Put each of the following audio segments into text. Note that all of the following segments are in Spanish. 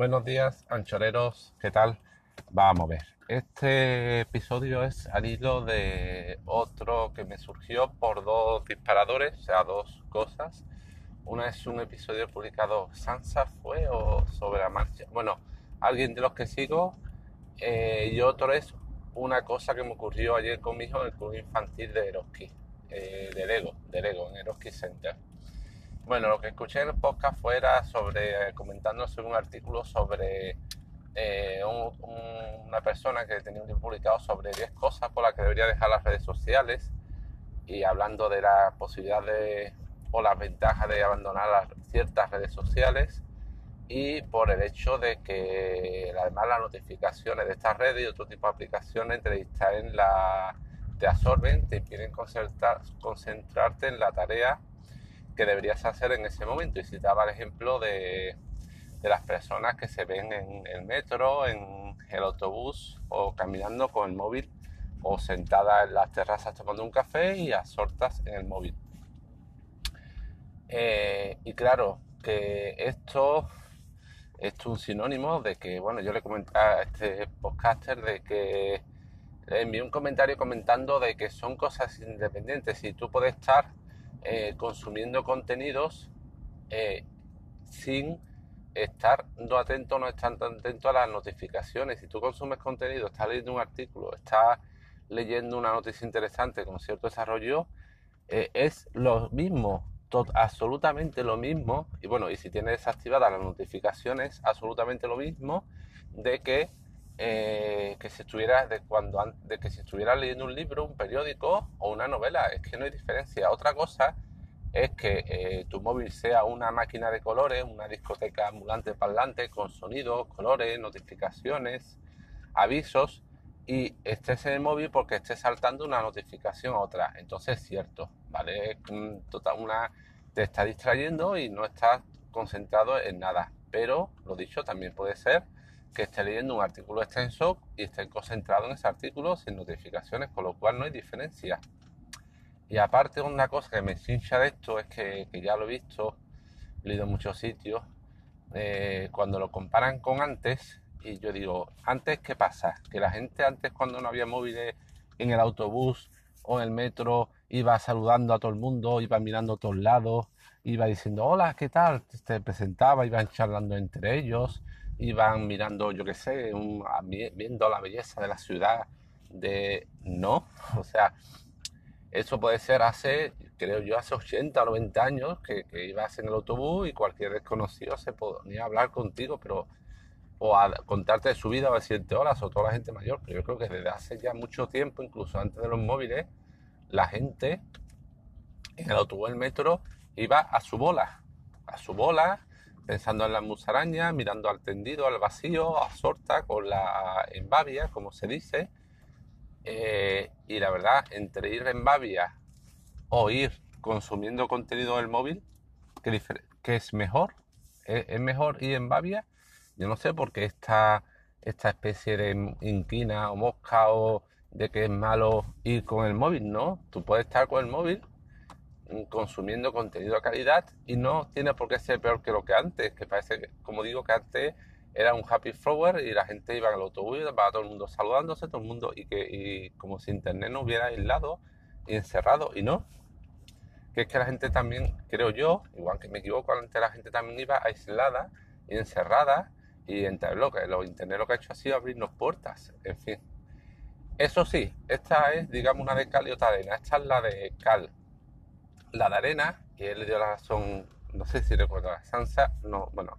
Buenos días, anchoreros, ¿qué tal? Vamos a ver. Este episodio es al hilo de otro que me surgió por dos disparadores, o sea, dos cosas. Una es un episodio publicado, Sansa fue o sobre la marcha. Bueno, alguien de los que sigo. eh, y otro es una cosa que me ocurrió ayer con mi hijo en el club infantil de Eroski, eh, de Lego, de Lego, en Eroski Center. Bueno, lo que escuché en el podcast fuera sobre, eh, comentando sobre un artículo sobre eh, un- un- una persona que tenía un libro publicado sobre 10 cosas por las que debería dejar las redes sociales y hablando de la posibilidad de, o las ventajas de abandonar las- ciertas redes sociales y por el hecho de que además las notificaciones de estas redes y otro tipo de aplicaciones te distraen la, te absorben, te impiden concentrar- concentrarte en la tarea que deberías hacer en ese momento. Y si daba el ejemplo de, de las personas que se ven en el metro, en el autobús o caminando con el móvil o sentada en las terrazas tomando un café y absortas en el móvil. Eh, y claro, que esto, es un sinónimo de que, bueno, yo le comenté a este podcaster de que le envié un comentario comentando de que son cosas independientes y tú puedes estar eh, consumiendo contenidos eh, sin estar no atento, no estar tan atento a las notificaciones. Si tú consumes contenido, estás leyendo un artículo, estás leyendo una noticia interesante con cierto desarrollo, eh, es lo mismo, absolutamente lo mismo. Y bueno, y si tienes desactivadas las notificaciones, absolutamente lo mismo de que eh, que si estuviera de cuando an- de que si estuviera leyendo un libro, un periódico o una novela, es que no hay diferencia. Otra cosa es que eh, tu móvil sea una máquina de colores, una discoteca ambulante parlante con sonidos, colores, notificaciones, avisos y estés en el móvil porque estés saltando una notificación a otra. Entonces es cierto, ¿vale? Es un total- una, te está distrayendo y no estás concentrado en nada. Pero, lo dicho, también puede ser que esté leyendo un artículo extenso y esté concentrado en ese artículo sin notificaciones, con lo cual no hay diferencia. Y aparte una cosa que me hincha de esto es que, que ya lo he visto, leído en muchos sitios, eh, cuando lo comparan con antes, y yo digo, antes qué pasa? Que la gente antes cuando no había móviles en el autobús o en el metro iba saludando a todo el mundo, iba mirando a todos lados, iba diciendo, hola, ¿qué tal? Se presentaba, iban charlando entre ellos, iban mirando, yo qué sé, un- a- viendo la belleza de la ciudad, de... No, o sea, eso puede ser hace, creo yo, hace 80 o 90 años que, que ibas en el autobús y cualquier desconocido se ponía a hablar contigo, pero o a contarte de su vida o decirte horas o toda la gente mayor. Pero yo creo que desde hace ya mucho tiempo, incluso antes de los móviles, la gente en el autobús, el metro, iba a su bola, a su bola, pensando en las musarañas, mirando al tendido, al vacío, a con la embavia, como se dice. Eh, y la verdad, entre ir en Bavia o ir consumiendo contenido del móvil, ¿qué, difer- qué es mejor? ¿Es, es mejor ir en Bavia? Yo no sé por qué esta, esta especie de inquina o mosca o de que es malo ir con el móvil, ¿no? Tú puedes estar con el móvil consumiendo contenido de calidad y no tiene por qué ser peor que lo que antes, que parece, como digo, que antes era un happy flower y la gente iba en el autobús va todo el mundo saludándose, todo el mundo, y que y como si internet no hubiera aislado y encerrado, y no. Que es que la gente también, creo yo, igual que me equivoco, antes la gente también iba aislada y encerrada, y entre lo que lo internet lo que ha hecho ha sido abrirnos puertas, en fin. Eso sí, esta es, digamos, una de cal y otra arena. Esta es la de cal. La de arena, y él le dio la razón, no sé si recuerdo la Sansa, no, bueno,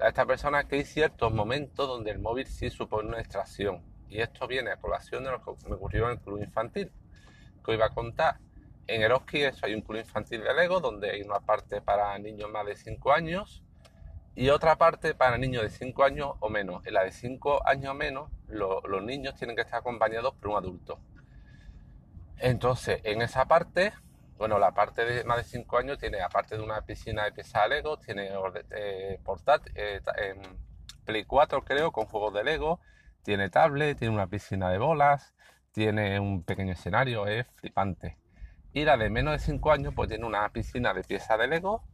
a esta persona que hay ciertos momentos donde el móvil sí supone una distracción. Y esto viene a colación de lo que me ocurrió en el club infantil, que iba a contar. En Eroski eso hay un club infantil de Lego donde hay una parte para niños más de 5 años y otra parte para niños de 5 años o menos. En la de 5 años o menos, lo- los niños tienen que estar acompañados por un adulto. Entonces, en esa parte, bueno, la parte de más de 5 años tiene, aparte de una piscina de piezas de Lego, tiene eh, portátil, eh, em, Play 4 creo, con juegos de Lego, tiene tablet, tiene una piscina de bolas, tiene un pequeño escenario, es flipante. Y la de menos de 5 años, pues tiene una piscina de piezas de Lego,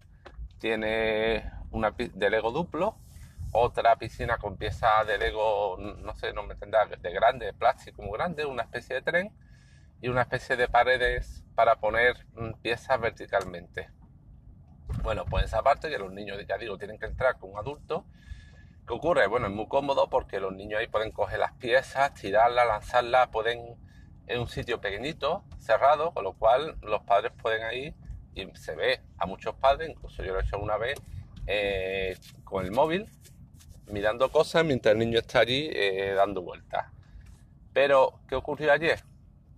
tiene una de Lego duplo, otra piscina con piezas de Lego, no sé, no me entenderá, de grande, de plástico muy grande, una especie de tren y una especie de paredes para poner mm, piezas verticalmente. Bueno, pues esa parte que los niños, ya digo, tienen que entrar con un adulto. ¿Qué ocurre? Bueno, es muy cómodo porque los niños ahí pueden coger las piezas, tirarlas, lanzarlas, pueden en un sitio pequeñito, cerrado, con lo cual los padres pueden ir y se ve a muchos padres, incluso yo lo he hecho una vez, eh, con el móvil, mirando cosas mientras el niño está allí eh, dando vueltas. Pero, ¿qué ocurrió ayer?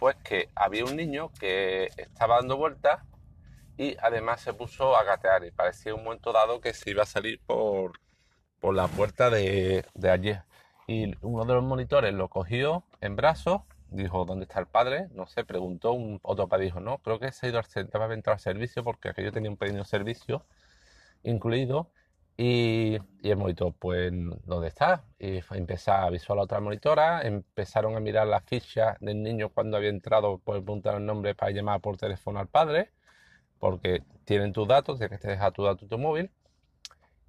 Pues que había un niño que estaba dando vueltas y además se puso a gatear y parecía un momento dado que se iba a salir por, por la puerta de, de ayer. Y uno de los monitores lo cogió en brazos dijo, ¿dónde está el padre? No sé, preguntó, un, otro padre dijo, no, creo que se ha ido al, entrar al servicio porque aquello tenía un pequeño servicio incluido y, y el monitor, pues, ¿dónde está? Y empezó a avisar a la otra monitora, empezaron a mirar la ficha del niño cuando había entrado, por preguntar el nombre para llamar por teléfono al padre, porque tienen tus datos, tienes que dejar tu dato tu móvil.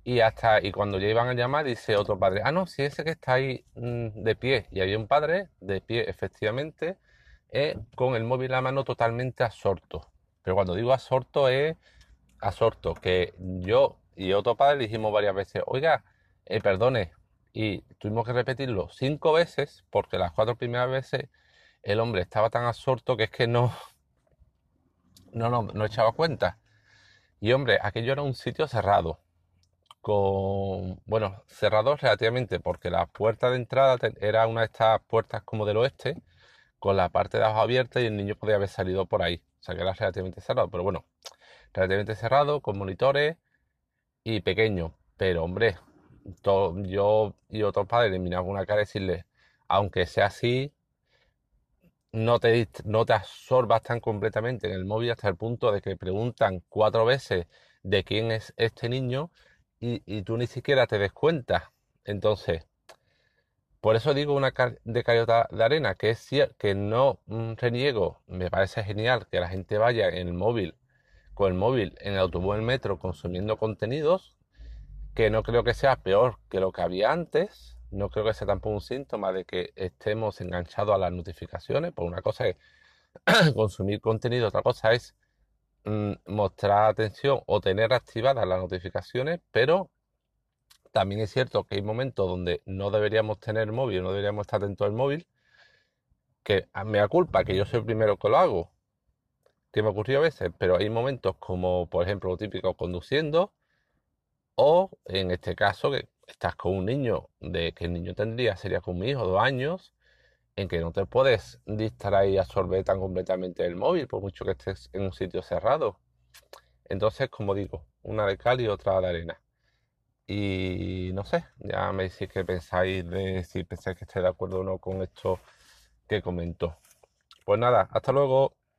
Y hasta, y cuando ya iban a llamar, dice otro padre, ah, no, si ese que está ahí mm, de pie. Y había un padre de pie, efectivamente, eh, con el móvil a mano totalmente absorto. Pero cuando digo absorto es absorto, que yo y otro padre dijimos varias veces, oiga, eh, perdone, y tuvimos que repetirlo cinco veces, porque las cuatro primeras veces el hombre estaba tan absorto que es que no, no, no, no echaba cuenta. Y hombre, aquello era un sitio cerrado con, bueno, cerrados relativamente, porque la puerta de entrada era una de estas puertas como del oeste, con la parte de abajo abierta y el niño podía haber salido por ahí. O sea que era relativamente cerrado, pero bueno, relativamente cerrado, con monitores y pequeño. Pero hombre, yo y otros padres le miraban una cara y decirle, aunque sea así, no te, no te absorbas tan completamente en el móvil hasta el punto de que preguntan cuatro veces de quién es este niño y, tú ni siquiera te des cuenta. Entonces, por eso digo una de cayota de arena, que es que no mm, reniego, me parece genial que la gente vaya en el móvil, con el móvil, en el autobús, en el metro, consumiendo contenidos, que no creo que sea peor que lo que había antes, no creo que sea tampoco un síntoma de que estemos enganchados a las notificaciones, por una cosa es consumir contenido, otra cosa es Mm, mostrar atención o tener activadas las notificaciones, pero también es cierto que hay momentos donde no deberíamos tener móvil, no deberíamos estar atentos al móvil, que me da culpa que yo soy el primero que lo hago, que me ocurrió a veces, pero hay momentos como, por ejemplo, lo típico conduciendo, o en este caso que estás con un niño, de que el niño tendría, sería con mi hijo, dos años, en que no te puedes distraer y absorber tan completamente el móvil, por mucho que estés en un sitio cerrado. Entonces, como digo, una de cal y otra de arena. Y no sé, ya me decís que pensáis de si pensáis que estáis de acuerdo o no con esto que comento. Pues nada, hasta luego.